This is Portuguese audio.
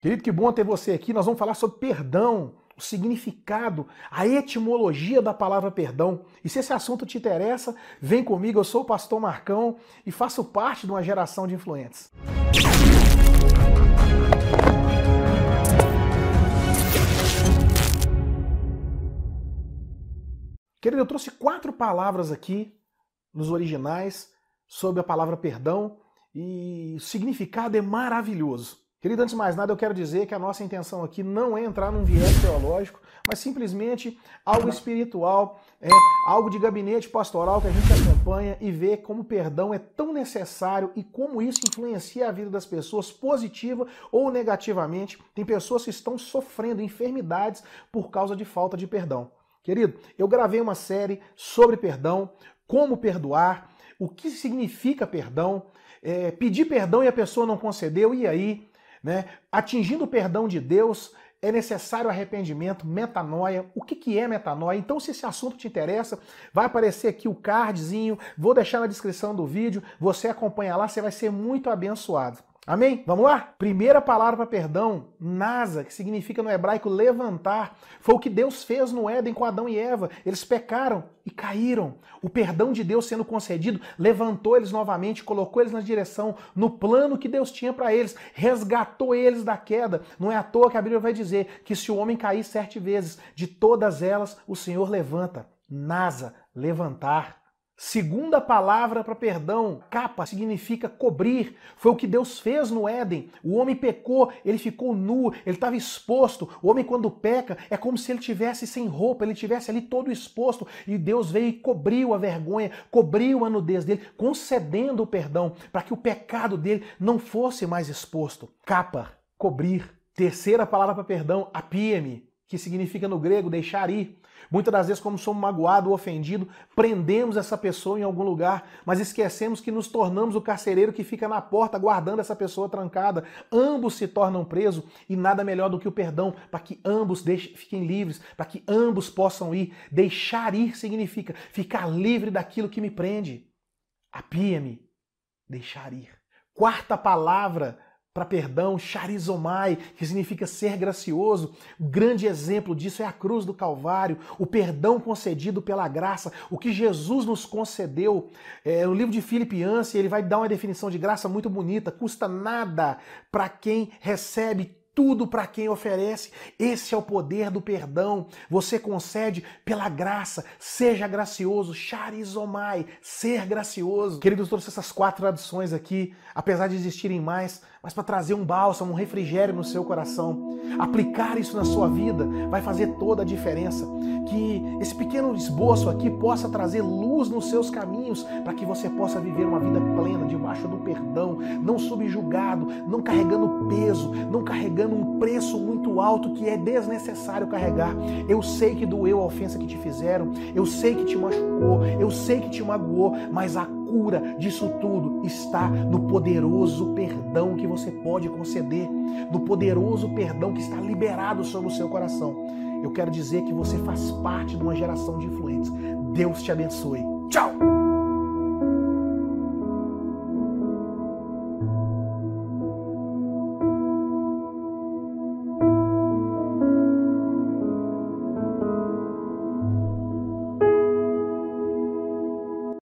Querido, que bom ter você aqui. Nós vamos falar sobre perdão, o significado, a etimologia da palavra perdão. E se esse assunto te interessa, vem comigo. Eu sou o pastor Marcão e faço parte de uma geração de influentes. Querido, eu trouxe quatro palavras aqui nos originais sobre a palavra perdão e o significado é maravilhoso. Querido, antes de mais nada, eu quero dizer que a nossa intenção aqui não é entrar num viés teológico, mas simplesmente algo espiritual, é algo de gabinete pastoral que a gente acompanha e vê como o perdão é tão necessário e como isso influencia a vida das pessoas positiva ou negativamente. Tem pessoas que estão sofrendo enfermidades por causa de falta de perdão. Querido, eu gravei uma série sobre perdão, como perdoar, o que significa perdão, é, pedir perdão e a pessoa não concedeu, e aí? Né? Atingindo o perdão de Deus, é necessário arrependimento, metanoia. O que, que é metanoia? Então, se esse assunto te interessa, vai aparecer aqui o cardzinho, vou deixar na descrição do vídeo, você acompanha lá, você vai ser muito abençoado. Amém? Vamos lá? Primeira palavra para perdão, nasa, que significa no hebraico levantar. Foi o que Deus fez no Éden com Adão e Eva. Eles pecaram e caíram. O perdão de Deus sendo concedido levantou eles novamente, colocou eles na direção, no plano que Deus tinha para eles, resgatou eles da queda. Não é à toa que a Bíblia vai dizer que se o homem cair sete vezes, de todas elas o Senhor levanta. Nasa, levantar. Segunda palavra para perdão, capa, significa cobrir. Foi o que Deus fez no Éden. O homem pecou, ele ficou nu, ele estava exposto. O homem, quando peca, é como se ele tivesse sem roupa, ele tivesse ali todo exposto. E Deus veio e cobriu a vergonha, cobriu a nudez dele, concedendo o perdão para que o pecado dele não fosse mais exposto. Capa, cobrir. Terceira palavra para perdão, apia-me, que significa no grego deixar ir. Muitas das vezes, como somos magoados ou ofendidos, prendemos essa pessoa em algum lugar, mas esquecemos que nos tornamos o carcereiro que fica na porta guardando essa pessoa trancada. Ambos se tornam presos e nada melhor do que o perdão para que ambos deixem, fiquem livres, para que ambos possam ir. Deixar ir significa ficar livre daquilo que me prende. Apia-me, deixar ir. Quarta palavra para perdão, charizomai, que significa ser gracioso. O grande exemplo disso é a cruz do Calvário, o perdão concedido pela graça, o que Jesus nos concedeu. É, no livro de Filipiança, ele vai dar uma definição de graça muito bonita: custa nada para quem recebe tudo para quem oferece. Esse é o poder do perdão. Você concede pela graça. Seja gracioso. Charizomai, ser gracioso. Queridos, trouxe essas quatro traduções aqui, apesar de existirem mais, mas para trazer um bálsamo, um refrigério no seu coração. Aplicar isso na sua vida vai fazer toda a diferença. Que esse pequeno esboço aqui possa trazer luz nos seus caminhos para que você possa viver uma vida plena debaixo do perdão, não subjugado, não carregando peso, não carregando um preço muito alto que é desnecessário carregar. Eu sei que doeu a ofensa que te fizeram, eu sei que te machucou, eu sei que te magoou, mas a cura disso tudo está no poderoso perdão que você pode conceder, no poderoso perdão que está liberado sobre o seu coração. Eu quero dizer que você faz parte de uma geração de influentes. Deus te abençoe. Tchau!